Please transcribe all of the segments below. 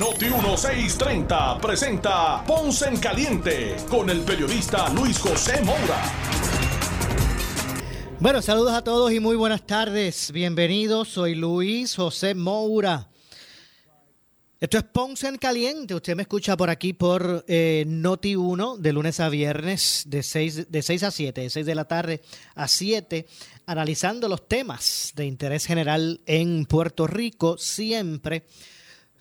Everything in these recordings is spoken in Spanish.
Noti 1630 presenta Ponce en Caliente con el periodista Luis José Moura. Bueno, saludos a todos y muy buenas tardes. Bienvenidos, soy Luis José Moura. Esto es Ponce en Caliente. Usted me escucha por aquí por eh, Noti 1 de lunes a viernes de 6, de 6 a 7, de 6 de la tarde a 7, analizando los temas de interés general en Puerto Rico, siempre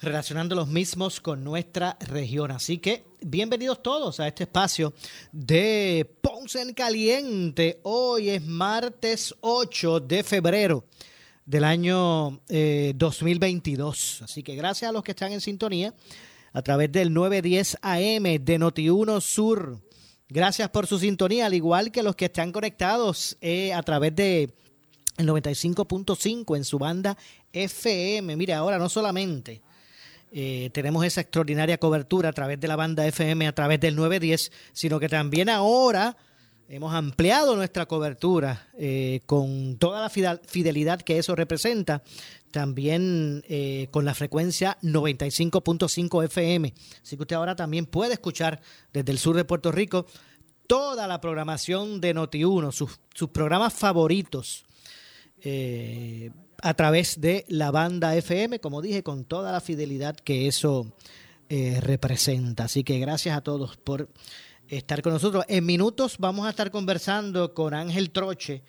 relacionando los mismos con nuestra región. Así que bienvenidos todos a este espacio de Ponce en Caliente. Hoy es martes 8 de febrero del año 2022. Eh, Así que gracias a los que están en sintonía a través del 910 AM de Noti1 Sur. Gracias por su sintonía, al igual que los que están conectados eh, a través de el 95.5 en su banda FM. Mire, ahora no solamente eh, tenemos esa extraordinaria cobertura a través de la banda FM, a través del 910, sino que también ahora Hemos ampliado nuestra cobertura eh, con toda la fidelidad que eso representa, también eh, con la frecuencia 95.5 FM. Así que usted ahora también puede escuchar desde el sur de Puerto Rico toda la programación de Noti1, sus, programas favoritos. A través de la banda FM, como dije, con toda la fidelidad que eso representa. Así que gracias a todos por estar con nosotros. En minutos vamos a estar conversando con Ángel Troche,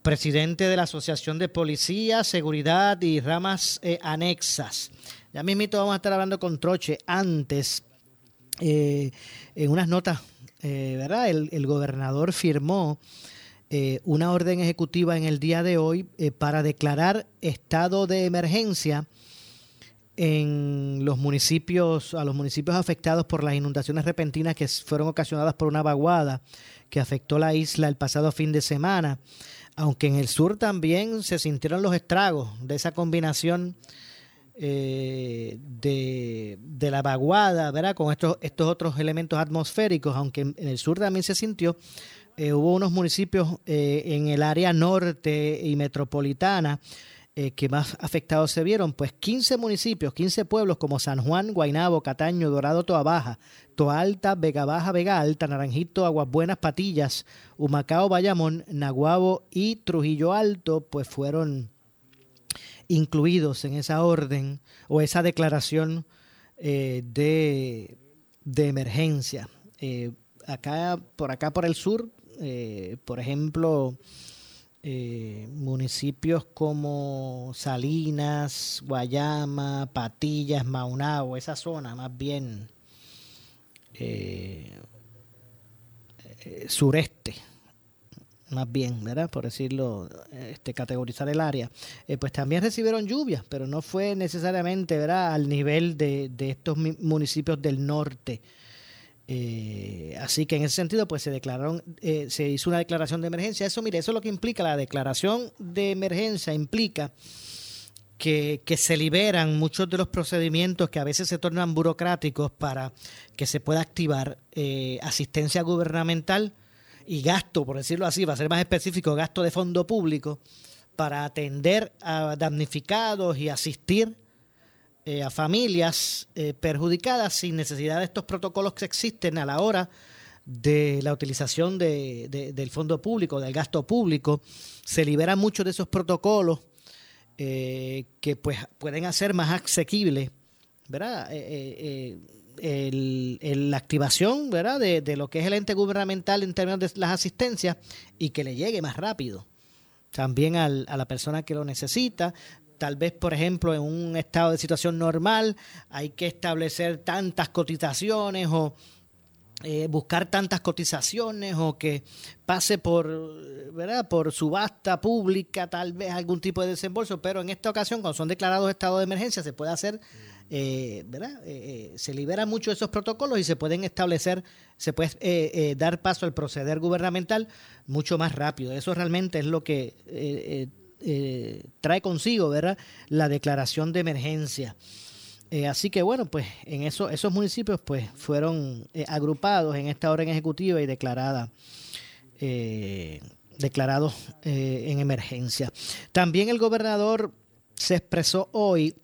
presidente de la Asociación de Policía, Seguridad y Ramas eh, Anexas. Ya mismito vamos a estar hablando con Troche. Antes, eh, en unas notas, eh, ¿verdad? El, gobernador firmó una orden ejecutiva en el día de hoy para declarar estado de emergencia en los municipios, a los municipios afectados por las inundaciones repentinas que fueron ocasionadas por una vaguada que afectó la isla el pasado fin de semana, aunque en el sur también se sintieron los estragos de esa combinación eh, de, la vaguada, ¿verdad? Con estos, estos otros elementos atmosféricos, aunque en, el sur también se sintió, eh, hubo unos municipios eh, en el área norte y metropolitana eh, que más afectados se vieron, pues 15 municipios, 15 pueblos como San Juan, Guainabo, Cataño, Dorado, Toa Baja, Toa Alta, Vega Baja, Vega Alta, Naranjito, Aguas Buenas, Patillas, Humacao, Bayamón, Naguabo y Trujillo Alto, pues fueron incluidos en esa orden o esa declaración eh, de, emergencia. Acá, por acá por el sur, por ejemplo, eh, municipios como Salinas, Guayama, Patillas, Maunao, esa zona más bien eh, eh, sureste, más bien, ¿verdad? Por decirlo, este, categorizar el área, pues también recibieron lluvias, pero no fue necesariamente, ¿verdad? Al nivel de, de estos municipios del norte eh, así que en ese sentido, pues se declararon, eh, se hizo una declaración de emergencia. Eso, mire, eso es lo que implica la declaración de emergencia, implica que, se liberan muchos de los procedimientos que a veces se tornan burocráticos para que se pueda activar eh, asistencia gubernamental y gasto, por decirlo así, va a ser más específico, gasto de fondo público para atender a damnificados y asistir eh, a familias eh, perjudicadas sin necesidad de estos protocolos que existen a la hora de la utilización de, del fondo público, del gasto público. Se liberan muchos de esos protocolos eh, que pues pueden hacer más asequible ¿verdad? la activación ¿verdad? De, de, lo que es el ente gubernamental en términos de las asistencias y que le llegue más rápido también al, a la persona que lo necesita, tal vez, por ejemplo, en un estado de situación normal hay que establecer tantas cotizaciones o eh, buscar tantas cotizaciones o que pase por, ¿verdad? por subasta pública, tal vez algún tipo de desembolso, pero en esta ocasión, cuando son declarados estados de emergencia, se puede hacer eh, ¿verdad? Eh, se liberan mucho esos protocolos y se pueden establecer, se puede dar paso al proceder gubernamental mucho más rápido. Eso realmente es lo que trae consigo, ¿verdad? La declaración de emergencia. así que bueno, pues en eso, esos municipios pues fueron agrupados en esta orden ejecutiva y declarada declarados en emergencia. También el gobernador se expresó hoy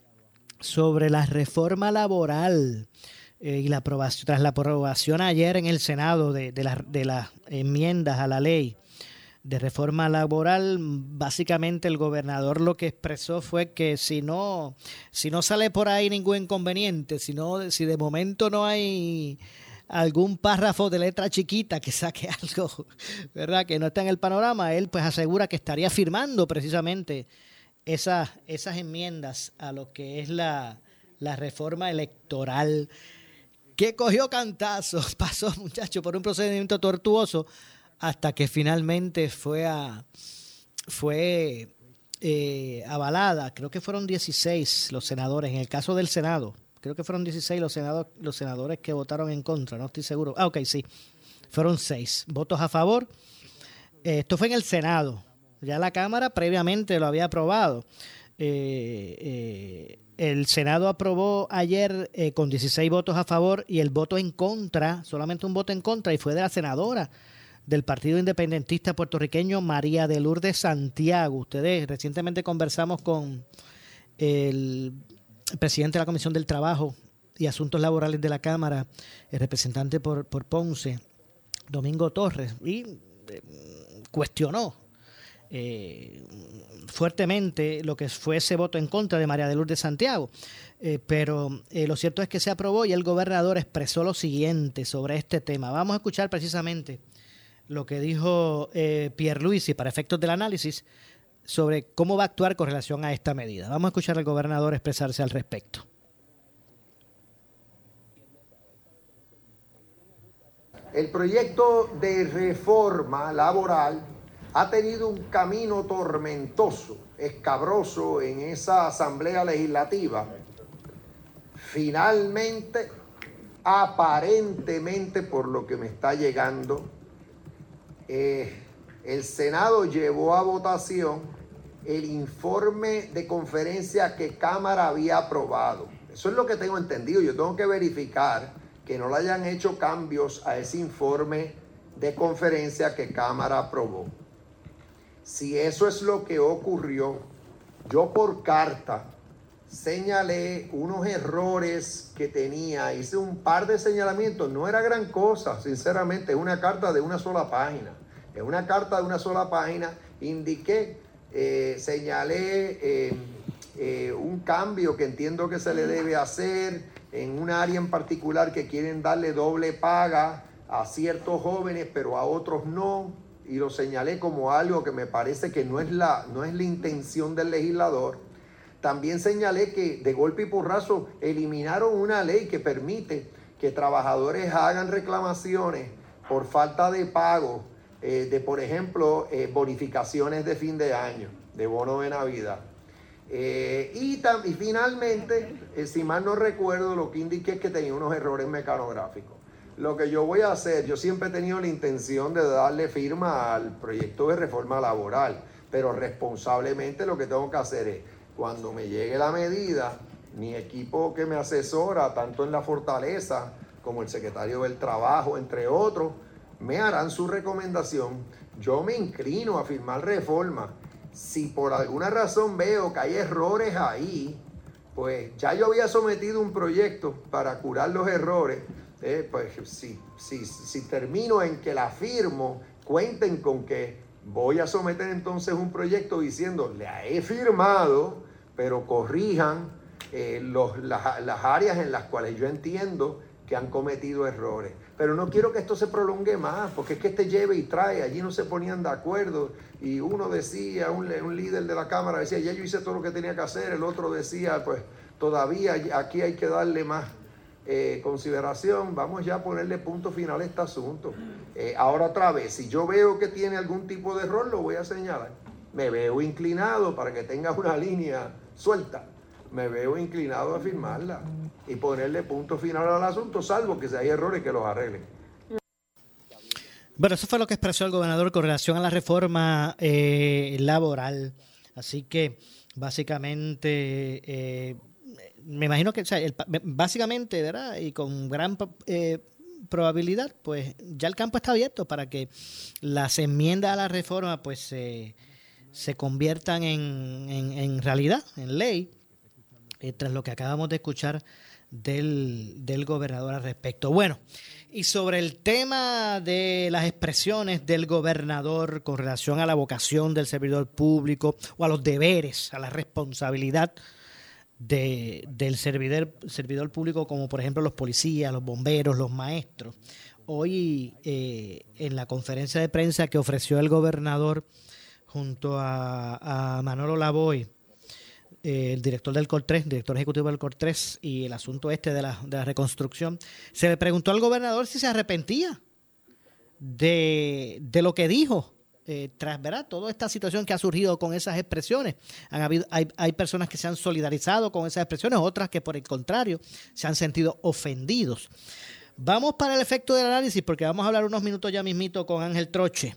sobre la reforma laboral eh, y la aprobación, tras la aprobación ayer en el Senado de, de las enmiendas a la ley de reforma laboral, básicamente el gobernador lo que expresó fue que si no, si no sale por ahí ningún inconveniente, si, si de momento no hay algún párrafo de letra chiquita que saque algo, ¿verdad? Que no está en el panorama, él pues asegura que estaría firmando precisamente esas, esas enmiendas a lo que es la, reforma electoral que cogió cantazos, pasó muchacho por un procedimiento tortuoso hasta que finalmente fue a, fue eh, avalada. Creo que fueron 16 los senadores en el caso del Senado. Creo que fueron 16 los senadores, los senadores que votaron en contra, no estoy seguro. Ah, ok, sí. Fueron 6 votos a favor. Eh, esto fue en el Senado. Ya la Cámara previamente lo había aprobado. Eh, eh, el Senado aprobó ayer eh, con 16 votos a favor y el voto en contra, solamente un voto en contra, y fue de la senadora del Partido Independentista puertorriqueño María de Lourdes Santiago. Ustedes recientemente conversamos con el presidente de la Comisión del Trabajo y Asuntos Laborales de la Cámara, el representante por, por Ponce, Domingo Torres, y cuestionó eh, fuertemente lo que fue ese voto en contra de María de Lourdes Santiago. Eh, pero eh, lo cierto es que se aprobó y el gobernador expresó lo siguiente sobre este tema. Vamos a escuchar precisamente lo que dijo Pierre y para efectos del análisis sobre cómo va a actuar con relación a esta medida. Vamos a escuchar al gobernador expresarse al respecto. El proyecto de reforma laboral ha tenido un camino tormentoso, escabroso en esa asamblea legislativa. Finalmente, aparentemente por lo que me está llegando, eh, el Senado llevó a votación el informe de conferencia que Cámara había aprobado. Eso es lo que tengo entendido. Yo tengo que verificar que no le hayan hecho cambios a ese informe de conferencia que Cámara aprobó. Si eso es lo que ocurrió, yo por carta señalé unos errores que tenía, hice un par de señalamientos, no era gran cosa, sinceramente, es una carta de una sola página. Es una carta de una sola página, indiqué, eh, señalé eh, eh, un cambio que entiendo que se le debe hacer en un área en particular que quieren darle doble paga a ciertos jóvenes, pero a otros no y lo señalé como algo que me parece que no es la, no es la intención del legislador. También señalé que de golpe y porrazo eliminaron una ley que permite que trabajadores hagan reclamaciones por falta de pago eh, de, por ejemplo, eh, bonificaciones de fin de año, de bono de Navidad. Eh, y, y, finalmente, si mal no recuerdo, lo que indiqué es que tenía unos errores mecanográficos lo que yo voy a hacer, yo siempre he tenido la intención de darle firma al proyecto de reforma laboral, pero responsablemente lo que tengo que hacer es, cuando me llegue la medida, mi equipo que me asesora, tanto en la fortaleza como el secretario del trabajo, entre otros, me harán su recomendación. Yo me inclino a firmar reforma. Si por alguna razón veo que hay errores ahí, pues ya yo había sometido un proyecto para curar los errores eh, pues si, si, si termino en que la firmo, cuenten con que voy a someter entonces un proyecto diciendo, le he firmado, pero corrijan eh, las, áreas en las cuales yo entiendo que han cometido errores. Pero no quiero que esto se prolongue más, porque es que este lleve y trae, allí no se ponían de acuerdo. Y uno decía, un, un líder de la Cámara decía, ya yo hice todo lo que tenía que hacer, el otro decía, pues todavía aquí hay que darle más eh, consideración, vamos ya a ponerle punto final a este asunto. Eh, ahora otra vez, si yo veo que tiene algún tipo de error, lo voy a señalar. Me veo inclinado para que tenga una línea suelta, me veo inclinado a firmarla y ponerle punto final al asunto, salvo que si hay errores que los arreglen. Bueno, eso fue lo que expresó el gobernador con relación a la reforma eh, laboral. Así que básicamente, eh, me imagino que, básicamente, ¿verdad? Y con gran eh, probabilidad, pues ya el campo está abierto para que las enmiendas a la reforma, pues se conviertan en, en, realidad, en ley, tras lo que acabamos de escuchar del, del gobernador al respecto. Bueno, y sobre el tema de las expresiones del gobernador con relación a la vocación del servidor público o a los deberes, a la responsabilidad de, del servidor, servidor público, como por ejemplo los policías, los bomberos, los maestros. Hoy eh, en la conferencia de prensa que ofreció el gobernador junto a, Manolo Lavoy, el director del COR 3, director ejecutivo del COR 3 y el asunto este de la, reconstrucción, se le preguntó al gobernador si se arrepentía de, de lo que dijo eh, tras ¿verdad? toda esta situación que ha surgido con esas expresiones. Han habido, hay, hay, personas que se han solidarizado con esas expresiones, otras que por el contrario se han sentido ofendidos. Vamos para el efecto del análisis, porque vamos a hablar unos minutos ya mismito con Ángel Troche.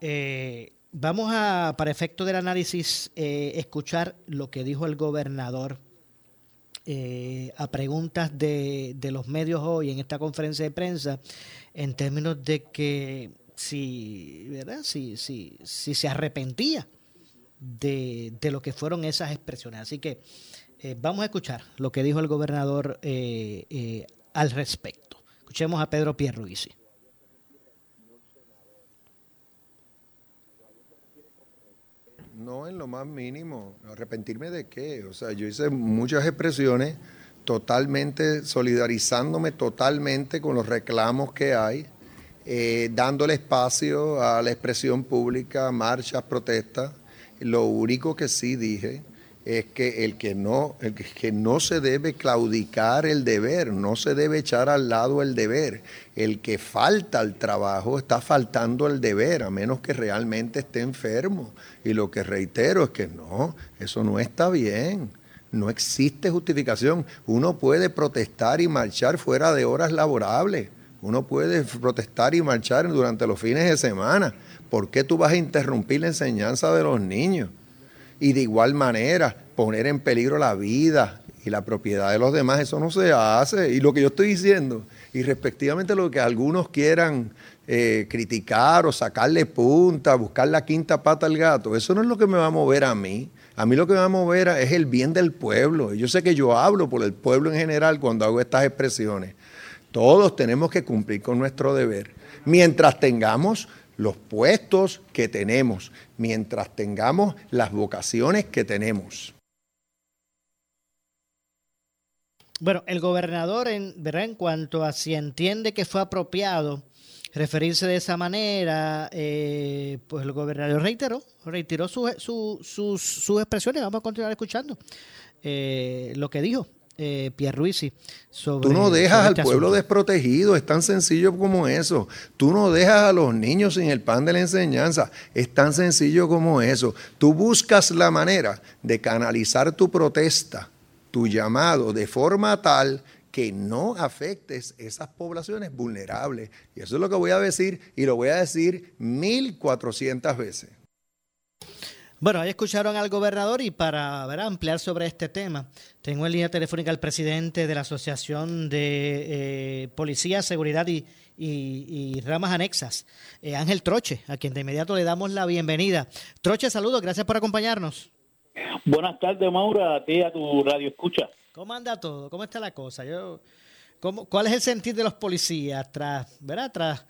Eh, Vamos a, para efecto del análisis, eh, escuchar lo que dijo el gobernador eh, a preguntas de, los medios hoy en esta conferencia de prensa, en términos de que si, ¿verdad? Si, si, si se arrepentía de, de, lo que fueron esas expresiones. Así que eh, vamos a escuchar lo que dijo el gobernador al respecto. Escuchemos a Pedro Pierruisi. No, en lo más mínimo. ¿Arrepentirme de qué? O sea, yo hice muchas expresiones totalmente solidarizándome totalmente con los reclamos que hay, eh, dándole espacio a la expresión pública, marchas, protestas. Lo único que sí dije es que el que no, el que no se debe claudicar el deber, no se debe echar al lado el deber. El que falta al trabajo está faltando el deber, a menos que realmente esté enfermo. Y lo que reitero es que no, eso no está bien. No existe justificación. Uno puede protestar y marchar fuera de horas laborables. Uno puede protestar y marchar durante los fines de semana. ¿Por qué tú vas a interrumpir la enseñanza de los niños? Y de igual manera poner en peligro la vida y la propiedad de los demás, eso no se hace. Y lo que yo estoy diciendo, y respectivamente lo que algunos quieran eh, criticar o sacarle punta, buscar la quinta pata al gato, eso no es lo que me va a mover a mí. A mí lo que me va a mover es el bien del pueblo. Y yo sé que yo hablo por el pueblo en general cuando hago estas expresiones. Todos tenemos que cumplir con nuestro deber. Mientras tengamos los puestos que tenemos, mientras tengamos las vocaciones que tenemos. Bueno, el gobernador, en, en cuanto a si entiende que fue apropiado referirse de esa manera, eh, pues el gobernador reiteró, reiteró sus, sus expresiones. Vamos a continuar escuchando eh, lo que dijo eh, Pierruisi Tú no dejas al este pueblo desprotegido, es tan sencillo como eso. Tú no dejas a los niños sin el pan de la enseñanza, es tan sencillo como eso. Tú buscas la manera de canalizar tu protesta, tu llamado, de forma tal que no afectes esas poblaciones vulnerables. Y eso es lo que voy a decir y lo voy a decir 1400 veces. Bueno, ahí escucharon al gobernador y para ver, ampliar sobre este tema, tengo en línea telefónica al presidente de la Asociación de eh, Policía, Seguridad y, Ramas Anexas, eh, Ángel Troche, a quien de inmediato le damos la bienvenida. Troche, saludos, gracias por acompañarnos. Buenas tardes, Maura, a ti, a tu radio escucha. ¿Cómo anda todo? ¿Cómo está la cosa? Yo, ¿cómo, ¿Cuál es el sentir de los policías tras, ¿verdad? tras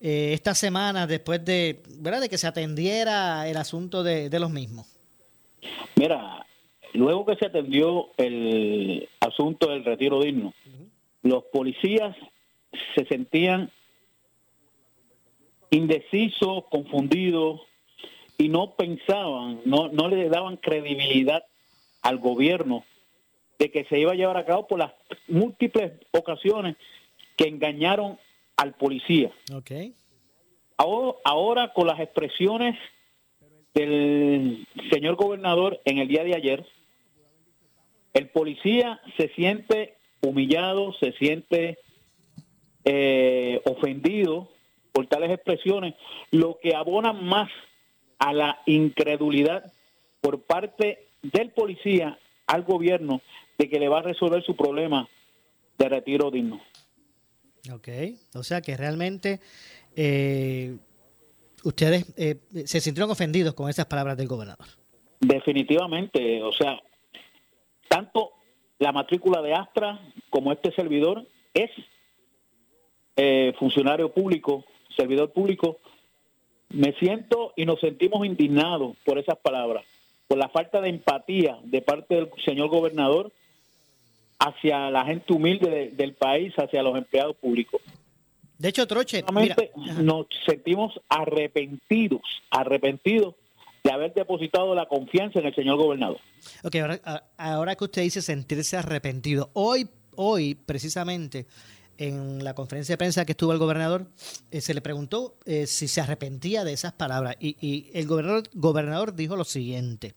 eh, esta semana después de, ¿verdad? de que se atendiera el asunto de, los mismos? Mira, luego que se atendió el asunto del retiro digno, los policías se sentían indecisos, confundidos y no pensaban, no, no le daban credibilidad al gobierno de que se iba a llevar a cabo por las múltiples ocasiones que engañaron al policía. Okay. Ahora, ahora con las expresiones del señor gobernador en el día de ayer, El policía se siente humillado, se siente eh, ofendido por tales expresiones, lo que abona más a la incredulidad por parte del policía al gobierno de que le va a resolver su problema de retiro digno. Ok, o sea que realmente eh, ustedes eh, se sintieron ofendidos con esas palabras del gobernador. Definitivamente, o sea, tanto la matrícula de Astra como este servidor es eh, funcionario público, servidor público, me siento y nos sentimos indignados por esas palabras, por la falta de empatía de parte del señor gobernador hacia la gente humilde del país, hacia los empleados públicos. De hecho, Troche, nos sentimos arrepentidos, arrepentidos de haber depositado la confianza en el señor gobernador. Ok, ahora, ahora que usted dice sentirse arrepentido, hoy, hoy precisamente en la conferencia de prensa que estuvo el gobernador, eh, se le preguntó eh, si se arrepentía de esas palabras y, y el gobernador, gobernador dijo lo siguiente,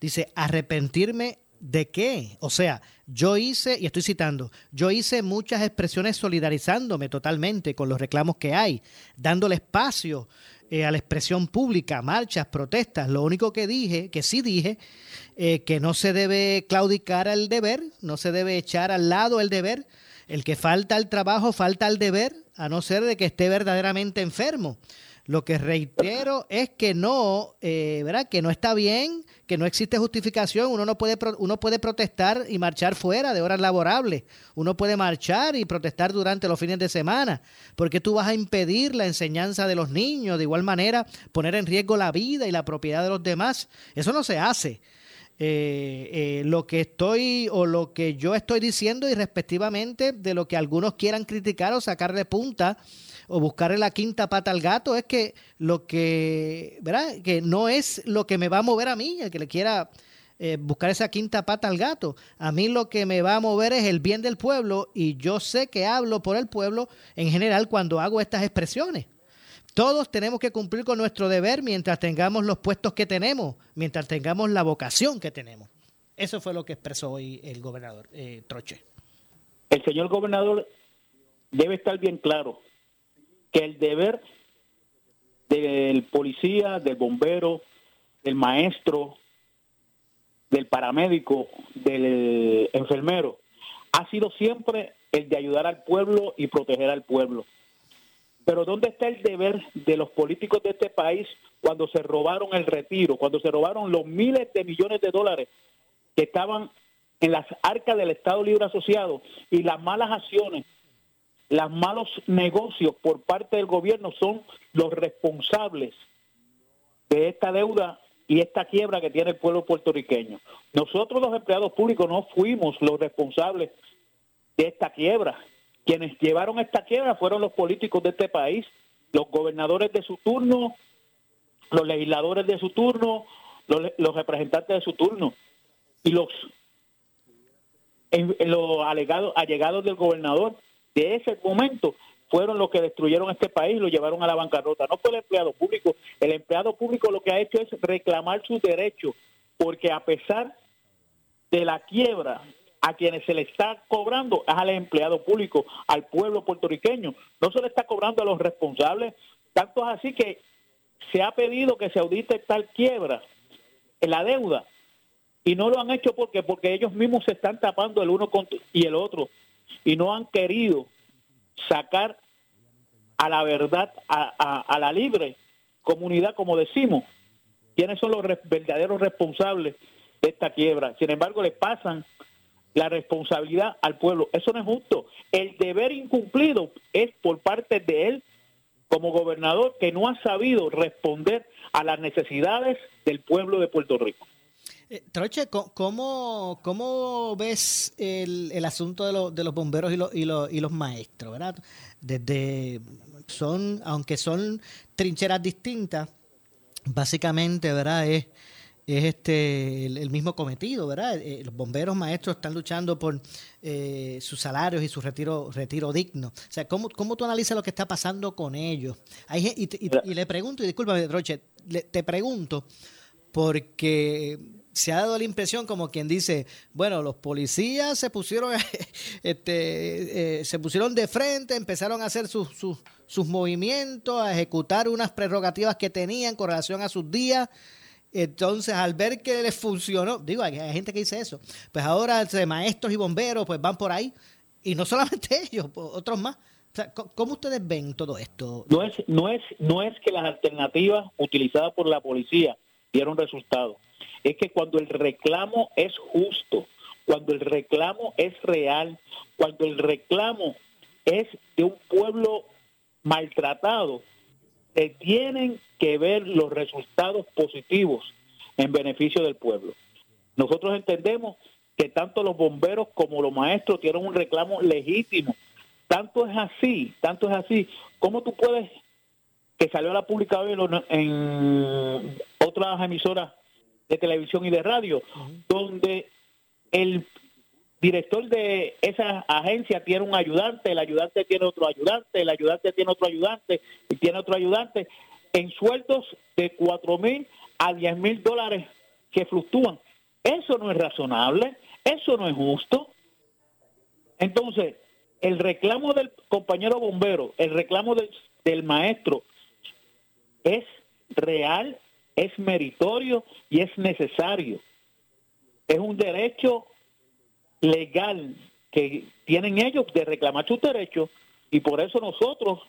dice, arrepentirme ¿De qué? O sea, yo hice, y estoy citando, yo hice muchas expresiones solidarizándome totalmente con los reclamos que hay, dándole espacio eh, a la expresión pública, marchas, protestas. Lo único que dije, que sí dije, eh, que no se debe claudicar al deber, no se debe echar al lado el deber. El que falta al trabajo, falta al deber, a no ser de que esté verdaderamente enfermo. Lo que reitero es que no, eh, ¿verdad? Que no está bien, que no existe justificación. Uno no puede, uno puede protestar y marchar fuera de horas laborables. Uno puede marchar y protestar durante los fines de semana. porque tú vas a impedir la enseñanza de los niños? De igual manera, poner en riesgo la vida y la propiedad de los demás. Eso no se hace. Eh, eh, lo que estoy o lo que yo estoy diciendo y respectivamente de lo que algunos quieran criticar o sacarle punta o buscarle la quinta pata al gato es que lo que, ¿verdad? Que no es lo que me va a mover a mí, el que le quiera eh, buscar esa quinta pata al gato. A mí lo que me va a mover es el bien del pueblo y yo sé que hablo por el pueblo en general cuando hago estas expresiones. Todos tenemos que cumplir con nuestro deber mientras tengamos los puestos que tenemos, mientras tengamos la vocación que tenemos. Eso fue lo que expresó hoy el gobernador eh, Troche. El señor gobernador debe estar bien claro que el deber del policía, del bombero, del maestro, del paramédico, del enfermero, ha sido siempre el de ayudar al pueblo y proteger al pueblo. Pero ¿dónde está el deber de los políticos de este país cuando se robaron el retiro, cuando se robaron los miles de millones de dólares que estaban en las arcas del Estado Libre Asociado y las malas acciones los malos negocios por parte del gobierno son los responsables de esta deuda y esta quiebra que tiene el pueblo puertorriqueño. Nosotros los empleados públicos no fuimos los responsables de esta quiebra. Quienes llevaron esta quiebra fueron los políticos de este país, los gobernadores de su turno, los legisladores de su turno, los, representantes de su turno y los, los alegados, allegados del gobernador de ese momento fueron los que destruyeron este país y lo llevaron a la bancarrota. No fue el empleado público. El empleado público lo que ha hecho es reclamar sus derechos, porque a pesar de la quiebra a quienes se le está cobrando es al empleado público, al pueblo puertorriqueño. No se le está cobrando a los responsables. Tanto es así que se ha pedido que se audite tal quiebra en la deuda y no lo han hecho porque porque ellos mismos se están tapando el uno y el otro y no han querido sacar a la verdad, a, la libre comunidad, como decimos, quiénes son los verdaderos responsables de esta quiebra. Sin embargo, le pasan la responsabilidad al pueblo. Eso no es justo. El deber incumplido es por parte de él como gobernador que no ha sabido responder a las necesidades del pueblo de Puerto Rico. Eh, Troche, ¿cómo, cómo ves el, el asunto de, de, los bomberos y, los, y, y los maestros? ¿verdad? Desde son, aunque son trincheras distintas, básicamente, ¿verdad? Es, es este el, mismo cometido, ¿verdad? Eh, los bomberos maestros están luchando por eh, sus salarios y su retiro retiro digno. O sea, ¿cómo, cómo tú analizas lo que está pasando con ellos? Hay, y, y, le pregunto, y discúlpame, Troche, te pregunto, porque se ha dado la impresión como quien dice, bueno, los policías se pusieron, este, eh, se pusieron de frente, empezaron a hacer sus, sus, sus movimientos, a ejecutar unas prerrogativas que tenían con relación a sus días. Entonces, al ver que les funcionó, digo, hay, gente que dice eso, pues ahora maestros y bomberos pues van por ahí, y no solamente ellos, otros más. ¿Cómo ustedes ven todo esto? No es, no es, no es que las alternativas utilizadas por la policía dieron resultado. Es que cuando el reclamo es justo, cuando el reclamo es real, cuando el reclamo es de un pueblo maltratado, se tienen que ver los resultados positivos en beneficio del pueblo. Nosotros entendemos que tanto los bomberos como los maestros tienen un reclamo legítimo tanto es así, tanto es así. ¿Cómo tú puedes, que salió a la pública hoy en otras emisoras de televisión y de radio, donde el director de esa agencia tiene un ayudante, el ayudante tiene otro ayudante, el ayudante tiene otro ayudante y tiene otro ayudante, en sueldos de cuatro mil a diez mil dólares que fluctúan. Eso no es razonable, eso no es justo. Entonces, el reclamo del compañero bombero, el reclamo del, del maestro es real, es meritorio y es necesario. Es un derecho legal que tienen ellos de reclamar sus derechos y por eso nosotros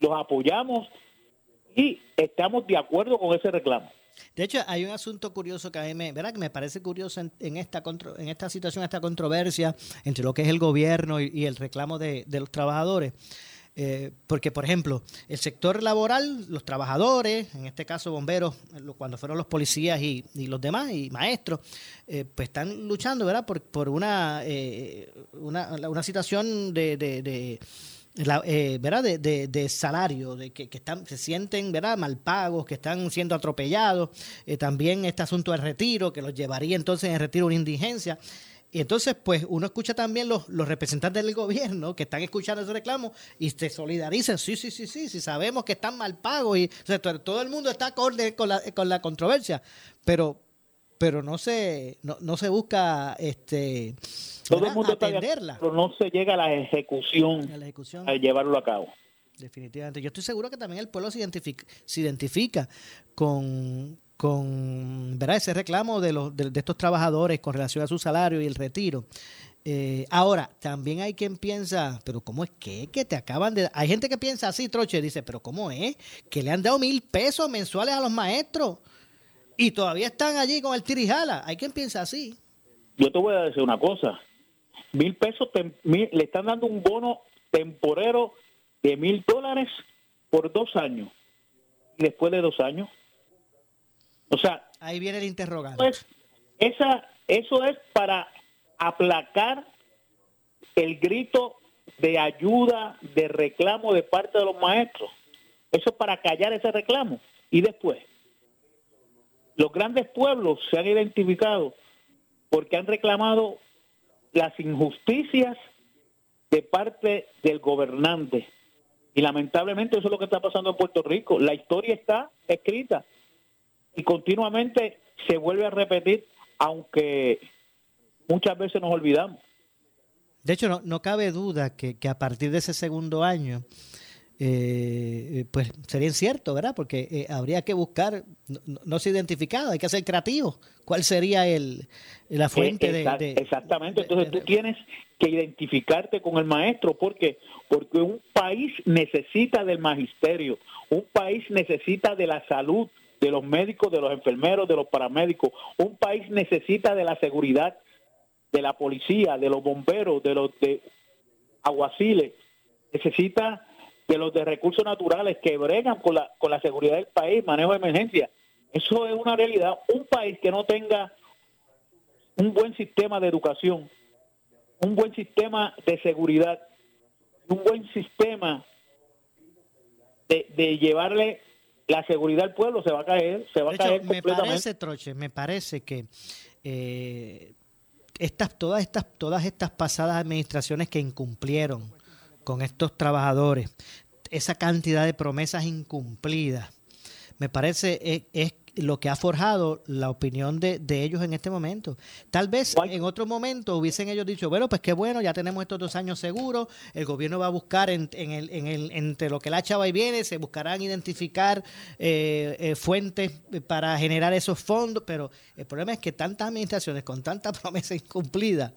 los apoyamos y estamos de acuerdo con ese reclamo. De hecho, hay un asunto curioso que a mí me, ¿verdad? que me parece curioso en, esta, en esta situación, esta controversia entre lo que es el gobierno y, el reclamo de, los trabajadores. Eh, porque, por ejemplo, el sector laboral, los trabajadores, en este caso bomberos, cuando fueron los policías y, los demás, y maestros, eh, pues están luchando, ¿verdad?, por, por una, eh, una, una, situación de la, eh, ¿verdad? De, de, salario, de que, están, se sienten ¿verdad? mal pagos, que están siendo atropellados, eh, también este asunto del retiro, que los llevaría entonces en retiro una indigencia. Y entonces, pues uno escucha también los, los representantes del gobierno que están escuchando ese reclamo y se solidarizan. Sí, sí, sí, sí, sí, sabemos que están mal pagos y todo el mundo está acorde con la, con la controversia. Pero, pero no se, no, no se busca este todo el mundo atenderla. Está pero no se llega a la ejecución, a, la ejecución. a llevarlo a cabo. Definitivamente. Yo estoy seguro que también el pueblo se identifica, se identifica con, con ¿verdad? ese reclamo de, los, de, estos trabajadores con relación a su salario y el retiro. Eh, ahora, también hay quien piensa, pero ¿cómo es que, que te acaban de... Hay gente que piensa así, Troche, dice, pero ¿cómo es? Que le han dado mil pesos mensuales a los maestros y todavía están allí con el tirijala. Hay quien piensa así. Yo te voy a decir una cosa. Mil pesos, le están dando un bono temporero de mil dólares por dos años. Después de dos años. O sea. Ahí viene el interrogante. Pues, esa, eso es para aplacar el grito de ayuda, de reclamo de parte de los maestros. Eso es para callar ese reclamo. Y después, los grandes pueblos se han identificado porque han reclamado las injusticias de parte del gobernante. Y lamentablemente eso es lo que está pasando en Puerto Rico. La historia está escrita y continuamente se vuelve a repetir, aunque muchas veces nos olvidamos. De hecho, no, no cabe duda que, que a partir de ese segundo año, eh, pues sería incierto, ¿verdad? Porque eh, habría que buscar, no, se identificado, hay que ser creativo. ¿Cuál sería el, la fuente de, Exactamente, entonces tú tienes que identificarte con el maestro, porque Porque un país necesita del magisterio, un país necesita de la salud, de los médicos, de los enfermeros, de los paramédicos, un país necesita de la seguridad, de la policía, de los bomberos, de los de aguaciles, necesita de los de recursos naturales que bregan con la, con la seguridad del país, manejo de emergencia. Eso es una realidad. Un país que no tenga un buen sistema de educación, un buen sistema de seguridad, un buen sistema de, de llevarle la seguridad al pueblo se va a caer, se va a caer Me parece, Troche, me parece que eh, estas, todas estas, todas estas pasadas administraciones que incumplieron con estos trabajadores, esa cantidad de promesas incumplidas, me parece es, lo que ha forjado la opinión de, ellos en este momento. Tal vez en otro momento hubiesen ellos dicho, bueno, pues qué bueno, ya tenemos estos dos años seguros, el gobierno va a buscar en, el, en el, entre lo que la chava y viene, se buscarán identificar eh, eh, fuentes para generar esos fondos, pero el problema es que tantas administraciones con tanta promesa incumplida,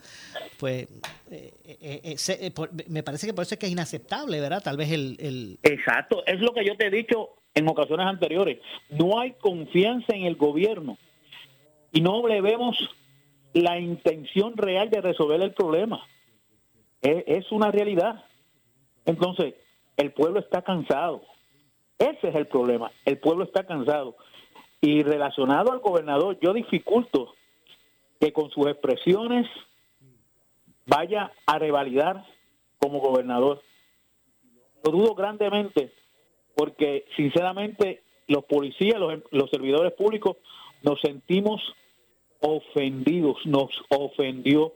pues eh, me parece que por eso es que es inaceptable, ¿verdad? Tal vez el, el... Exacto, es lo que yo te he dicho en ocasiones anteriores. No hay confianza en el gobierno y no le vemos la intención real de resolver el problema. Es, una realidad. Entonces, el pueblo está cansado. Ese es el problema. El pueblo está cansado. Y relacionado al gobernador, yo dificulto que con sus expresiones vaya a revalidar como gobernador. Lo dudo grandemente porque sinceramente los policías, los, servidores públicos, nos sentimos ofendidos, nos ofendió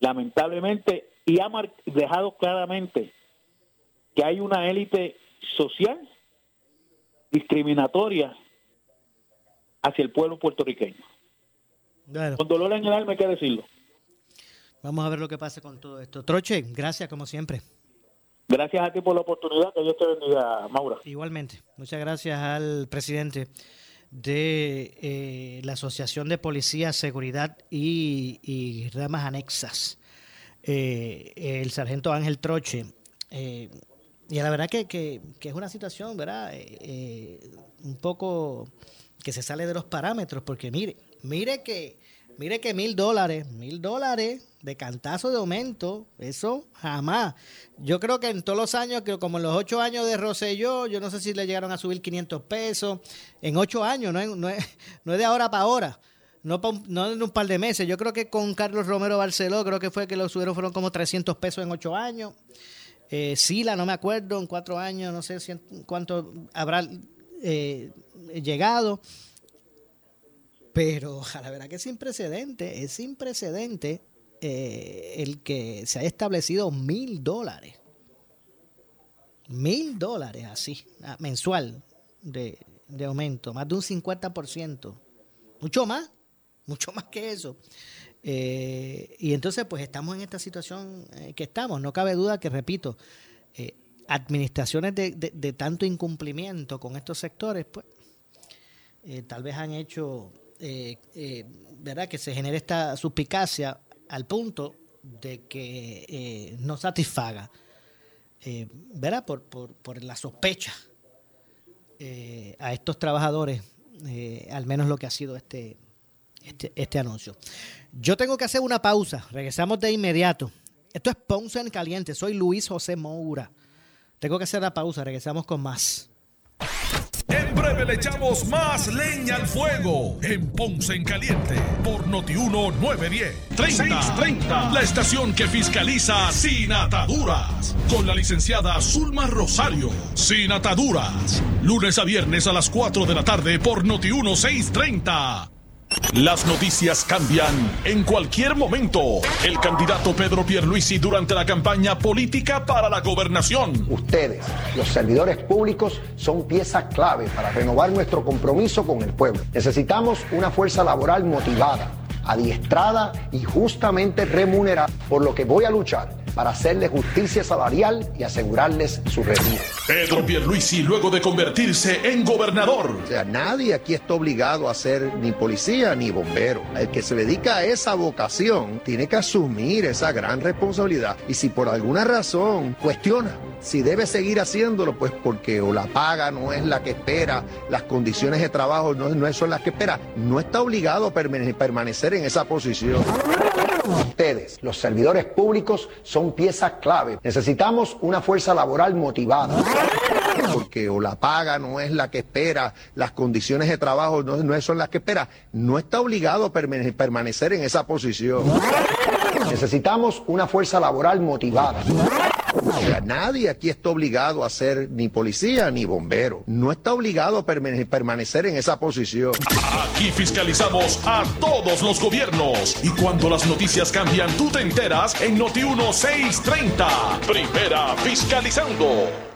lamentablemente y ha dejado claramente que hay una élite social discriminatoria hacia el pueblo puertorriqueño. Con dolor en el alma hay que decirlo. Vamos a ver lo que pasa con todo esto. Troche, gracias como siempre. Gracias a ti por la oportunidad. Que Dios te bendiga, Maura. Igualmente. Muchas gracias al presidente de eh, la Asociación de Policía, Seguridad y, Ramas Anexas, eh, el sargento Ángel Troche. Eh, y la verdad que, que, es una situación, ¿verdad? un poco que se sale de los parámetros, porque mire, mire que, mire que mil dólares, mil dólares de cantazo de aumento, eso jamás. Yo creo que en todos los años, que como en los ocho años de Roselló, yo no sé si le llegaron a subir 500 pesos, en ocho años, no no es, no es de ahora para ahora. No, no en un par de meses. Yo creo que con Carlos Romero Barceló, creo que fue que los subieron fueron como 300 pesos en ocho años. Eh, Sila, no me acuerdo, en cuatro años, no sé cuánto habrá eh, llegado. Pero la verdad que es sin precedente, es sin precedente eh, el que se haya establecido mil dólares. Mil dólares así, mensual de, aumento, más de un 50%. Mucho más, mucho más que eso. Eh, y entonces, pues estamos en esta situación eh, que estamos. No cabe duda que, repito, administraciones de, de, tanto incumplimiento con estos sectores, pues tal vez han hecho, ¿verdad?, que se genere esta suspicacia al punto de que eh, no satisfaga, eh, ¿verdad? Por, por, la sospecha eh, a estos trabajadores, al menos lo que ha sido este, este, este, anuncio. Yo tengo que hacer una pausa, regresamos de inmediato. Esto es Ponce en Caliente, soy Luis José Moura. Tengo que hacer la pausa, regresamos con más. Breve le echamos más leña al fuego en Ponce en Caliente por Notiuno 910. 30, La estación que fiscaliza sin ataduras. Con la licenciada Zulma Rosario. Sin ataduras. Lunes a viernes a las 4 de la tarde por Notiuno 630. Las noticias cambian en cualquier momento. El candidato Pedro Pierluisi durante la campaña política para la gobernación. Ustedes, los servidores públicos, son pieza clave para renovar nuestro compromiso con el pueblo. Necesitamos una fuerza laboral motivada, adiestrada y justamente remunerada, por lo que voy a luchar para hacerle justicia salarial y asegurarles su retiro. Pedro Pierluisi, luego de convertirse en gobernador. O sea, nadie aquí está obligado a ser ni policía ni bombero. El que se dedica a esa vocación tiene que asumir esa gran responsabilidad. Y si por alguna razón cuestiona si debe seguir haciéndolo, pues porque o la paga no es la que espera, las condiciones de trabajo no, no son las que espera, no está obligado a permanecer en esa posición. Ustedes, los servidores públicos, son pieza clave. Necesitamos una fuerza laboral motivada. Porque o la paga no es la que espera, las condiciones de trabajo no, no son las que espera, no está obligado a permanecer en esa posición. Necesitamos una fuerza laboral motivada. Nadie aquí está obligado a ser ni policía ni bombero. No está obligado a permanecer en esa posición. Aquí fiscalizamos a todos los gobiernos. Y cuando las noticias cambian, tú te enteras en Noti 1630. Primera fiscalizando.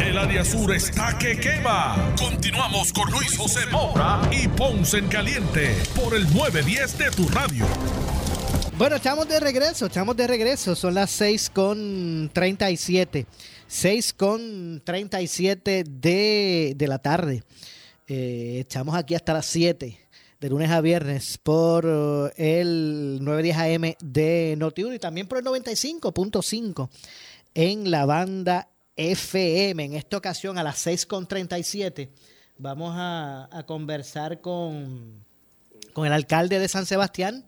El área sur está que quema. Continuamos con Luis José Moura y Ponce en Caliente por el 910 de tu radio. Bueno, estamos de regreso, estamos de regreso. Son las 6 con 37. 6 con 37 de, de la tarde. Eh, estamos aquí hasta las 7, de lunes a viernes, por uh, el 910 AM de Notiuno y también por el 95.5 en la banda FM. En esta ocasión, a las 6 con 37, vamos a, a conversar con, con el alcalde de San Sebastián.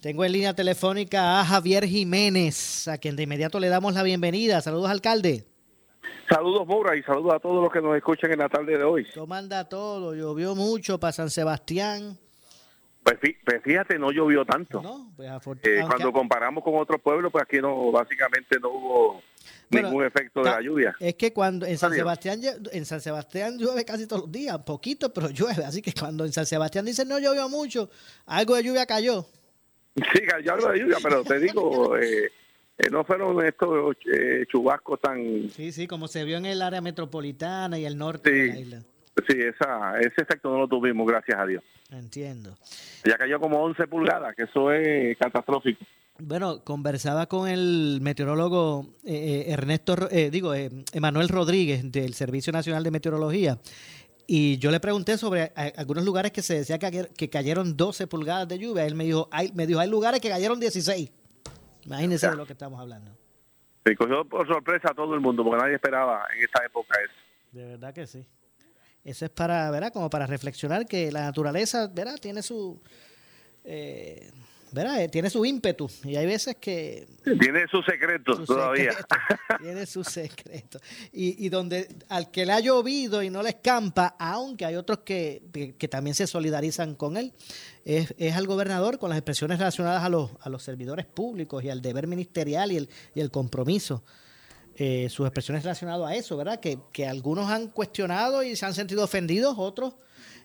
Tengo en línea telefónica a Javier Jiménez, a quien de inmediato le damos la bienvenida. Saludos, alcalde. Saludos, Moura, y saludos a todos los que nos escuchan en la tarde de hoy. ¿Cómo anda todo? Llovió mucho para San Sebastián. Pues, pues fíjate, no llovió tanto. ¿no? Pues Eh, cuando comparamos con otros pueblos, pues aquí no, básicamente no hubo Bueno, ningún efecto de la lluvia. Es que cuando en San. Sebastián en San Sebastián llueve casi todos los días, poquito, pero llueve. Así que cuando en San Sebastián dicen no llovió mucho, algo de lluvia cayó. Sí, cayó algo de lluvia, pero te digo, eh, eh, no fueron estos eh, chubascos tan... Sí, sí, como se vio en el área metropolitana y el norte de la isla. Sí esa, ese efecto no lo tuvimos, gracias a Dios. Entiendo. Ya cayó como 11 pulgadas, que eso es catastrófico. Bueno, conversaba con el meteorólogo eh, eh, Ernesto, eh, digo, eh, Emanuel Rodríguez del Servicio Nacional de Meteorología. Y yo le pregunté sobre a- algunos lugares que se decía que, que cayeron 12 pulgadas de lluvia. Él me dijo, hay, me dijo, hay lugares que cayeron 16. Imagínense de lo que estamos hablando. Se cogió por sorpresa a todo el mundo, porque nadie esperaba en esta época eso. De verdad que sí. Eso es para, ¿verdad? Como para reflexionar que la naturaleza, ¿verdad? Tiene su, eh, ¿verdad? Eh, Tiene su ímpetu. Y hay veces que Tiene sus secretos todavía. tiene sus secretos. Y, y donde al que le ha llovido y no le escampa, aunque hay otros que, que- que también se solidarizan con él, es, es al gobernador con las expresiones relacionadas a los, a los servidores públicos y al deber ministerial y el, y el compromiso. Eh, sus expresiones relacionadas a eso, ¿verdad? Que, que algunos han cuestionado y se han sentido ofendidos, otros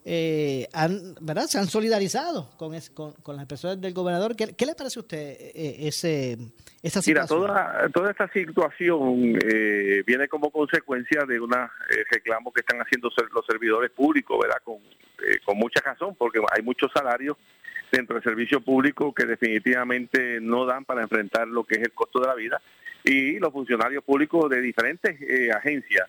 eh, han, ¿verdad? se han solidarizado con, es- con, con las expresiones del gobernador. ¿Qué, qué le parece a usted eh, ese, esa Mira, situación? toda, toda esta situación eh, viene como consecuencia de una eh, reclamo que están haciendo los servidores públicos, ¿verdad? Con, eh, con mucha razón, porque hay muchos salarios dentro del servicio público que definitivamente no dan para enfrentar lo que es el costo de la vida y los funcionarios públicos de diferentes eh, agencias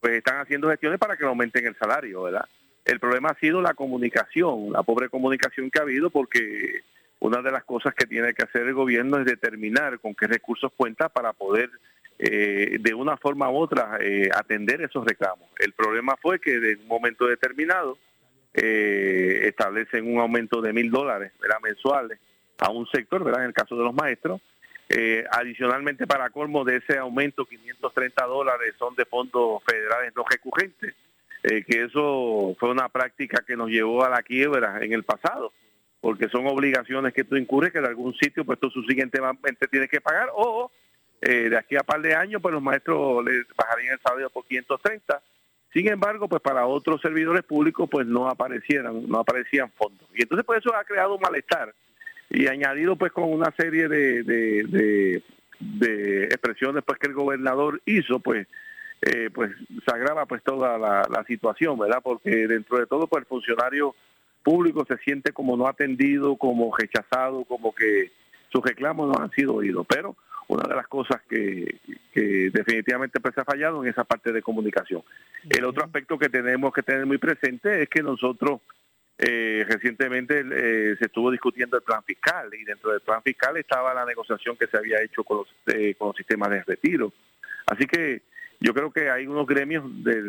pues están haciendo gestiones para que aumenten el salario, ¿verdad? El problema ha sido la comunicación, la pobre comunicación que ha habido porque una de las cosas que tiene que hacer el gobierno es determinar con qué recursos cuenta para poder eh, de una forma u otra eh, atender esos reclamos. El problema fue que de un momento determinado eh, establecen un aumento de mil dólares mensuales a un sector, ¿verdad? en el caso de los maestros. Eh, adicionalmente, para colmo de ese aumento, 530 dólares son de fondos federales no recurrentes, eh, que eso fue una práctica que nos llevó a la quiebra en el pasado, porque son obligaciones que tú incurres que de algún sitio pues tú subsiguientemente tienes que pagar o eh, de aquí a par de años pues los maestros les bajarían el salario por 530. Sin embargo, pues para otros servidores públicos pues no aparecieran, no aparecían fondos. Y entonces pues eso ha creado un malestar y añadido pues con una serie de, de, de, de expresiones pues que el gobernador hizo pues eh, pues se agrava pues toda la, la situación verdad porque dentro de todo pues el funcionario público se siente como no atendido como rechazado como que sus reclamos no han sido oídos. Pero una de las cosas que, que definitivamente pues, se ha fallado en esa parte de comunicación. El otro aspecto que tenemos que tener muy presente es que nosotros eh, recientemente eh, se estuvo discutiendo el plan fiscal y dentro del plan fiscal estaba la negociación que se había hecho con los, eh, con los sistemas de retiro. Así que yo creo que hay unos gremios de,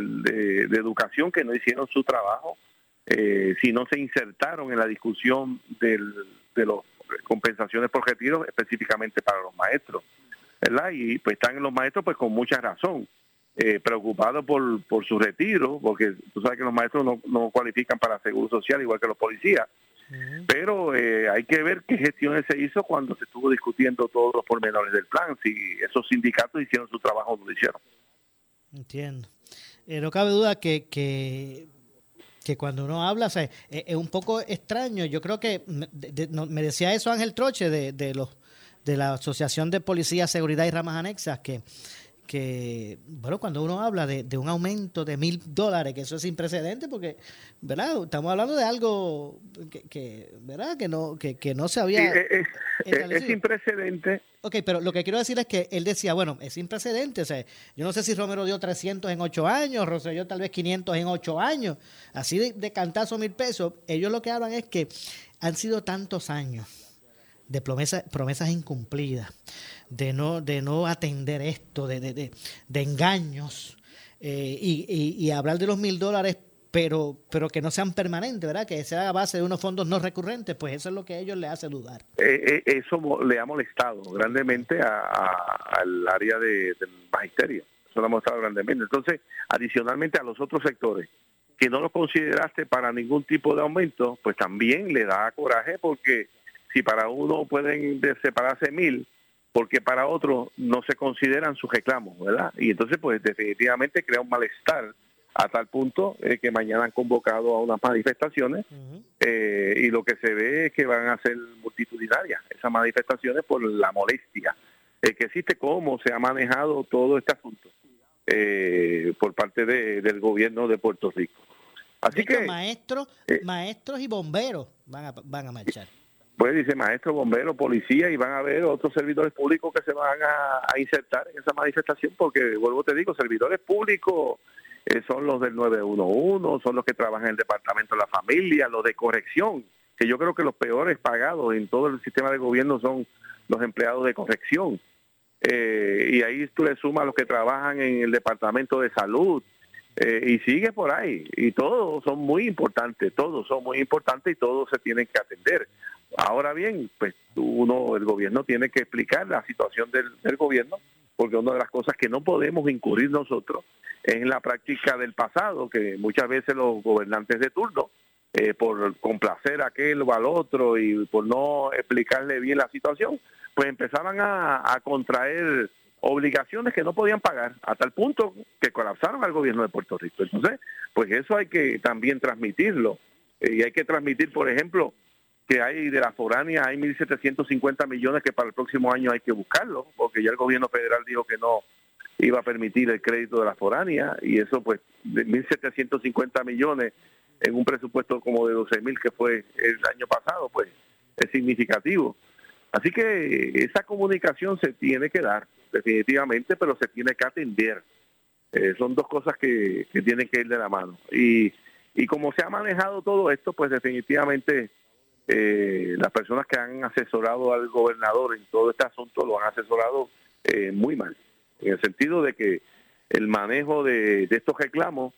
de educación que no hicieron su trabajo, eh, si no se insertaron en la discusión del, de las compensaciones por retiro específicamente para los maestros. ¿verdad? Y pues están los maestros pues con mucha razón eh, preocupados por, por su retiro, porque tú sabes que los maestros no, no cualifican para seguro social igual que los policías. Pero eh, hay que ver qué gestiones se hizo cuando se estuvo discutiendo todos los pormenores del plan, si esos sindicatos hicieron su trabajo o no lo hicieron. Entiendo. Eh, no cabe duda que, que, que cuando uno habla, o sea, es, es un poco extraño. Yo creo que me, de- de- no, me decía eso Ángel Troche de, de los de la Asociación de Policía, Seguridad y Ramas Anexas, que, que, bueno, cuando uno habla de, de un aumento de mil dólares, que eso es sin precedente, porque, ¿verdad? Estamos hablando de algo que, que ¿verdad? Que no, que, que no se había... Sí, es, es- es sin precedente. Ok, pero lo que quiero decir es que él decía, bueno, es sin precedente. O sea, yo no sé si Romero dio 300 en 8 años, Rosselló tal vez 500 en 8 años. Así de, de cantazo mil pesos. Ellos lo que hablan es que han sido tantos años de promesas, promesas incumplidas, de no, de no atender esto, de, de, de, engaños, eh, y, y- hablar de los mil dólares, pero, pero que no sean permanentes, ¿verdad? Que sea a base de unos fondos no recurrentes, pues eso es lo que a ellos les hace dudar. Eh, eh, eso le ha molestado grandemente a- a- al área de, del magisterio. Eso le ha molestado grandemente. Entonces, adicionalmente a los otros sectores que no lo consideraste para ningún tipo de aumento, pues también le da coraje porque si para uno pueden de- separarse mil, porque para otro no se consideran sus reclamos, ¿verdad? Y entonces, pues definitivamente crea un malestar a tal punto eh, que mañana han convocado a unas manifestaciones eh, y lo que se ve es que van a ser multitudinarias esas manifestaciones por la molestia eh, que existe, cómo se ha manejado todo este asunto eh, por parte de- del gobierno de Puerto Rico. Así que, maestros, maestros y bomberos van a, van a marchar. Pues dice maestro, bombero, policía y van a haber otros servidores públicos que se van a, insertar en esa manifestación porque, vuelvo te digo, servidores públicos eh, son los del 911, son los que trabajan en el Departamento de la Familia, los de corrección, que yo creo que los peores pagados en todo el sistema de gobierno son los empleados de corrección. Eh, y ahí tú le sumas los que trabajan en el Departamento de Salud, eh, y sigue por ahí. Y todos son muy importantes, todos son muy importantes y todos se tienen que atender. Ahora bien, pues uno, el gobierno tiene que explicar la situación del, gobierno, porque una de las cosas que no podemos incurrir nosotros es en la práctica del pasado, que muchas veces los gobernantes de turno, eh, por complacer a aquel o al otro y por no explicarle bien la situación, pues empezaban a contraer obligaciones que no podían pagar, a tal punto que colapsaron al gobierno de Puerto Rico. Entonces, pues eso hay que también transmitirlo. Eh, y hay que transmitir, por ejemplo, que hay de la foránea, hay 1.750 millones que para el próximo año hay que buscarlo, porque ya el gobierno federal dijo que no iba a permitir el crédito de la foránea, y eso pues de 1.750 millones en un presupuesto como de 12.000 que fue el año pasado, pues es significativo. Así que esa comunicación se tiene que dar, definitivamente, pero se tiene que atender. Eh, son dos cosas que, que tienen que ir de la mano. Y, y como se ha manejado todo esto, pues definitivamente eh, las personas que han asesorado al gobernador en todo este asunto lo han asesorado eh, muy mal, en el sentido de que el manejo de, de estos reclamos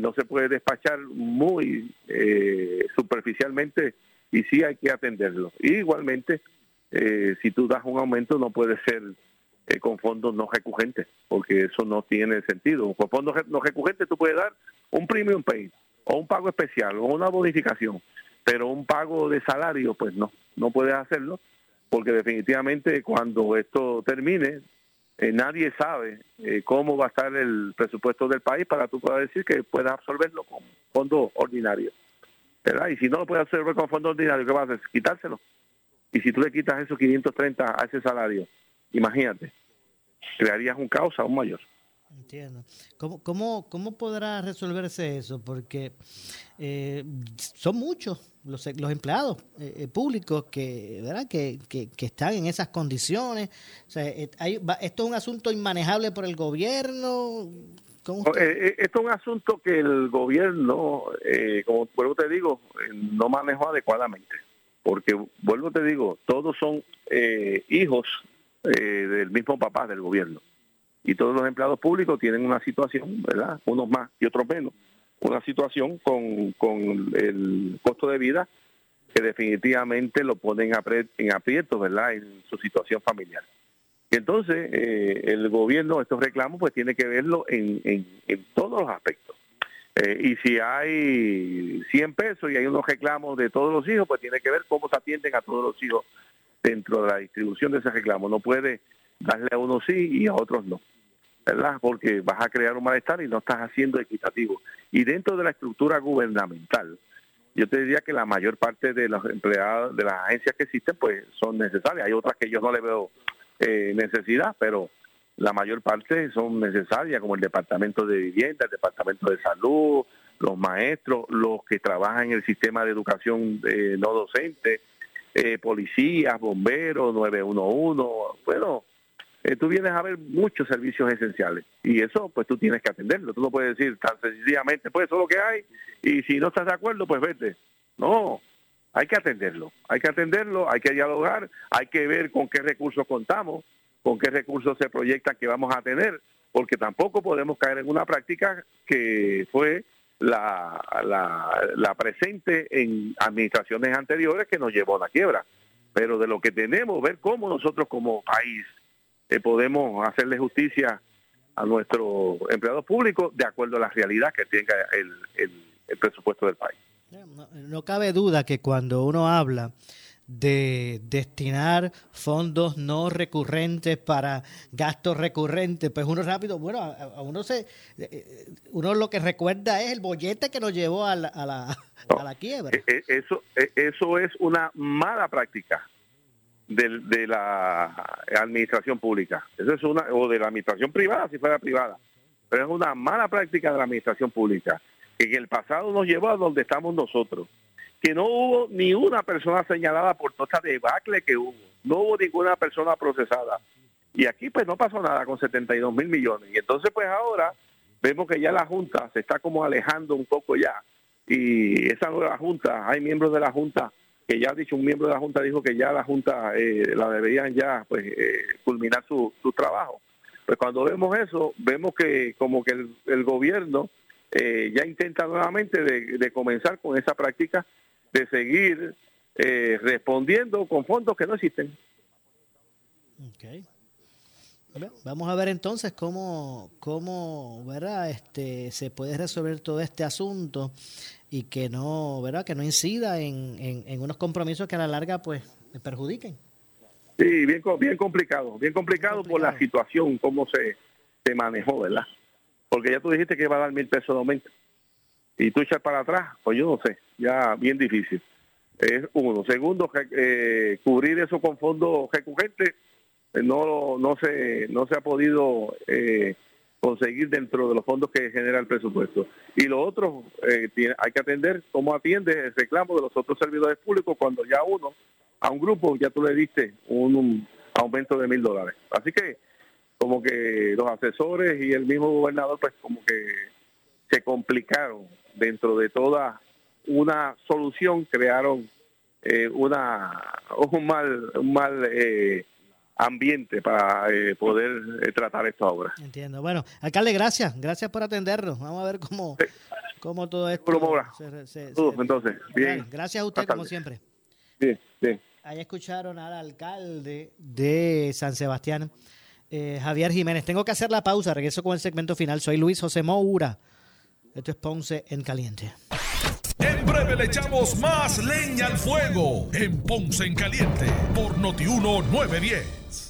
no se puede despachar muy superficialmente y sí hay que atenderlo. Y igualmente, eh, si tú das un aumento no puede ser eh, con fondos no recurrentes, porque eso no tiene sentido. Con fondos no recurrentes tú puedes dar un premium pay o un pago especial o una bonificación, pero un pago de salario, pues no, no puedes hacerlo, porque definitivamente cuando esto termine, eh, nadie sabe eh, cómo va a estar el presupuesto del país para tú puedas decir que puedas absorberlo con fondos ordinarios. ¿verdad? Y si no lo puedes absorber con fondos ordinarios, ¿qué vas a hacer? Quitárselo. Y si tú le quitas esos 530 a ese salario, imagínate, crearías un caos aún mayor. Entiendo. ¿Cómo, cómo, cómo podrá resolverse eso? Porque eh, son muchos los, los empleados eh, eh, públicos que, ¿verdad? Que, que, que están en esas condiciones. O sea, eh, hay- va- esto es un asunto inmanejable por el gobierno. ¿Cómo usted- Eh, esto es un asunto que el gobierno, eh, como vuelvo te digo, no manejó adecuadamente. Porque, vuelvo te digo, todos son eh, hijos eh, del mismo papá del gobierno. Y todos los empleados públicos tienen una situación, ¿verdad? Unos más y otros menos. Una situación con, con el costo de vida que definitivamente lo ponen en aprieto, ¿verdad? En su situación familiar. Y entonces eh, el gobierno, estos reclamos, pues tiene que verlo en, en todos los aspectos. Eh, y si hay 100 pesos y hay unos reclamos de todos los hijos, pues tiene que ver cómo se atienden a todos los hijos dentro de la distribución de ese reclamo. No puede darle a unos sí y a otros no, ¿verdad? Porque vas a crear un malestar y no estás haciendo equitativo. Y dentro de la estructura gubernamental, yo te diría que la mayor parte de los empleados de las agencias que existen, pues son necesarias. Hay otras que yo no le veo eh, necesidad, pero la mayor parte son necesarias, como el Departamento de Vivienda, el Departamento de Salud, los maestros, los que trabajan en el sistema de educación eh, no docente, eh, policías, bomberos, 911, bueno, eh, tú vienes a ver muchos servicios esenciales y eso pues tú tienes que atenderlo, tú no puedes decir tan sencillamente, pues eso es lo que hay y si no estás de acuerdo, pues vete. No, hay que atenderlo, hay que atenderlo, hay que dialogar, hay que ver con qué recursos contamos, con qué recursos se proyectan que vamos a tener, porque tampoco podemos caer en una práctica que fue la, la, presente en administraciones anteriores que nos llevó a la quiebra. Pero de lo que tenemos, ver cómo nosotros como país eh, podemos hacerle justicia a nuestros empleados públicos de acuerdo a la realidad que tenga el, presupuesto del país. no cabe duda que cuando uno habla de destinar fondos no recurrentes para gastos recurrentes, pues uno rápido, bueno, a, uno se, eh, uno lo que recuerda es el bollete que nos llevó a la, a la, a la quiebra. E, e, eso, eso es una mala práctica de, de, la administración pública. Eso es una, o de la administración privada, si fuera privada. Pero es una mala práctica de la administración pública, que en el pasado nos llevó a donde estamos nosotros que no hubo ni una persona señalada por toda esta debacle que hubo. No hubo ninguna persona procesada. Y aquí pues no pasó nada con 72 mil millones. Y entonces pues ahora vemos que ya la Junta se está como alejando un poco ya. Y esa nueva Junta, hay miembros de la Junta que ya ha dicho, un miembro de la Junta dijo que ya la Junta eh, la deberían ya pues eh, culminar su, su trabajo. Pues cuando vemos eso, vemos que como que el, gobierno eh, ya intenta nuevamente de comenzar con esa práctica de seguir eh, respondiendo con fondos que no existen. Okay. vamos a ver entonces cómo, cómo ¿verdad? Este, se puede resolver todo este asunto y que no, ¿verdad? que no incida en, en, unos compromisos que a la larga pues perjudiquen. Sí, bien, bien complicado, bien complicado, por la situación, cómo se, se manejó, ¿verdad? Porque ya tú dijiste que iba a dar mil pesos de aumento y tú echas para atrás, pues yo no sé, ya bien difícil. Es uno. Segundo, eh, cubrir eso con fondos recurrentes eh, no no se no se ha podido eh, conseguir dentro de los fondos que genera el presupuesto. Y lo otro, hay que atender cómo atiende el reclamo de los otros servidores públicos cuando ya uno, a un grupo, ya tú le diste un, aumento de mil dólares. Así que como que los asesores y el mismo gobernador pues como que se complicaron dentro de toda una solución crearon eh, una un mal un mal eh, ambiente para eh, poder tratar esta obra. Entiendo. Bueno, alcalde, gracias, gracias por atendernos. Vamos a ver cómo, cómo todo esto se, entonces, bien. Gracias a usted como siempre. Bien, bien. Ahí escucharon al alcalde de San Sebastián, Javier Jiménez. Tengo que hacer la pausa, regreso con el segmento final. Soy Luis José Moura. Esto es Ponce en Caliente. En breve le echamos más leña al fuego en Ponce en Caliente por Notiuno 910.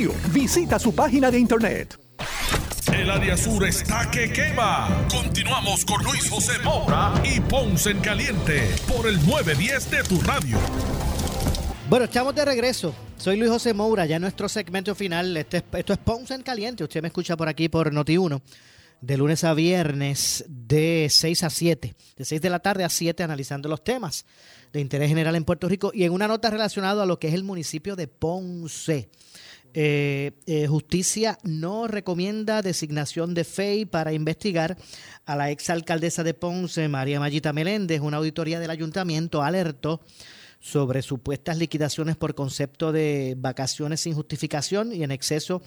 Visita su página de internet. El área sur está que quema. Continuamos con Luis José Moura y Ponce en Caliente por el 910 de tu radio. Bueno, estamos de regreso. Soy Luis José Moura, ya en nuestro segmento final. Este, esto es Ponce en Caliente. Usted me escucha por aquí por Noti1, de lunes a viernes, de 6 a 7, de 6 de la tarde a 7, analizando los temas de interés general en Puerto Rico y en una nota relacionada a lo que es el municipio de Ponce. Eh, eh, justicia no recomienda designación de FEI para investigar a la exalcaldesa de Ponce, María Mayita Meléndez. Una auditoría del ayuntamiento alertó sobre supuestas liquidaciones por concepto de vacaciones sin justificación y en exceso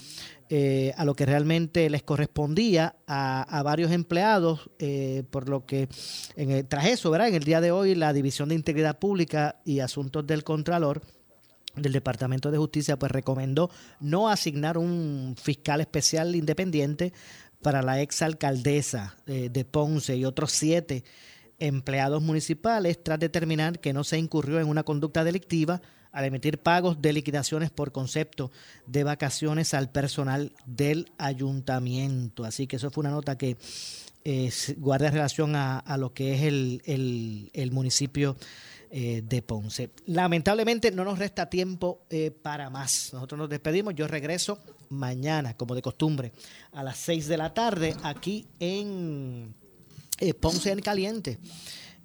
eh, a lo que realmente les correspondía a, varios empleados, eh, por lo que en tras eso, ¿verdad? En el día de hoy la División de Integridad Pública y Asuntos del Contralor del Departamento de Justicia pues recomendó no asignar un fiscal especial independiente para la exalcaldesa alcaldesa de Ponce y otros siete empleados municipales tras determinar que no se incurrió en una conducta delictiva al emitir pagos de liquidaciones por concepto de vacaciones al personal del ayuntamiento. Así que eso fue una nota que eh, guarda relación a, lo que es el, municipio eh, de Ponce. Lamentablemente no nos resta tiempo eh, para más. Nosotros nos despedimos. Yo regreso mañana, como de costumbre, a las 6 de la tarde aquí en eh, Ponce en Caliente,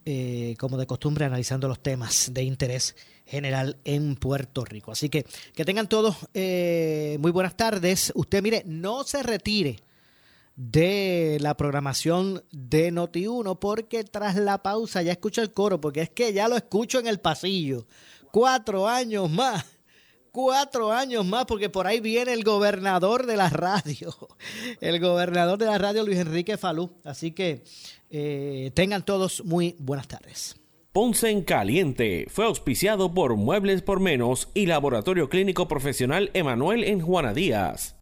eh, como de costumbre, analizando los temas de interés general en Puerto Rico. Así que que tengan todos eh, muy buenas tardes. Usted, mire, no se retire de la programación de Noti1 porque tras la pausa ya escucho el coro, porque es que ya lo escucho en el pasillo. Cuatro años más cuatro años más, porque por ahí viene el gobernador de la radio, el gobernador de la radio Luis Enrique Falú. Así que eh, tengan todos muy buenas tardes. Ponce en Caliente fue auspiciado por Muebles por Menos y Laboratorio Clínico Profesional Emanuel en Juana Díaz.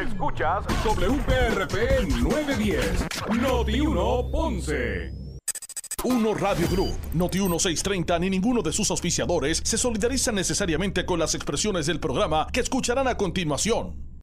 Escuchas WPRP 910, Noti 1 Ponce. Uno Radio Group, Noti 1630 ni ninguno de sus auspiciadores se solidarizan necesariamente con las expresiones del programa que escucharán a continuación.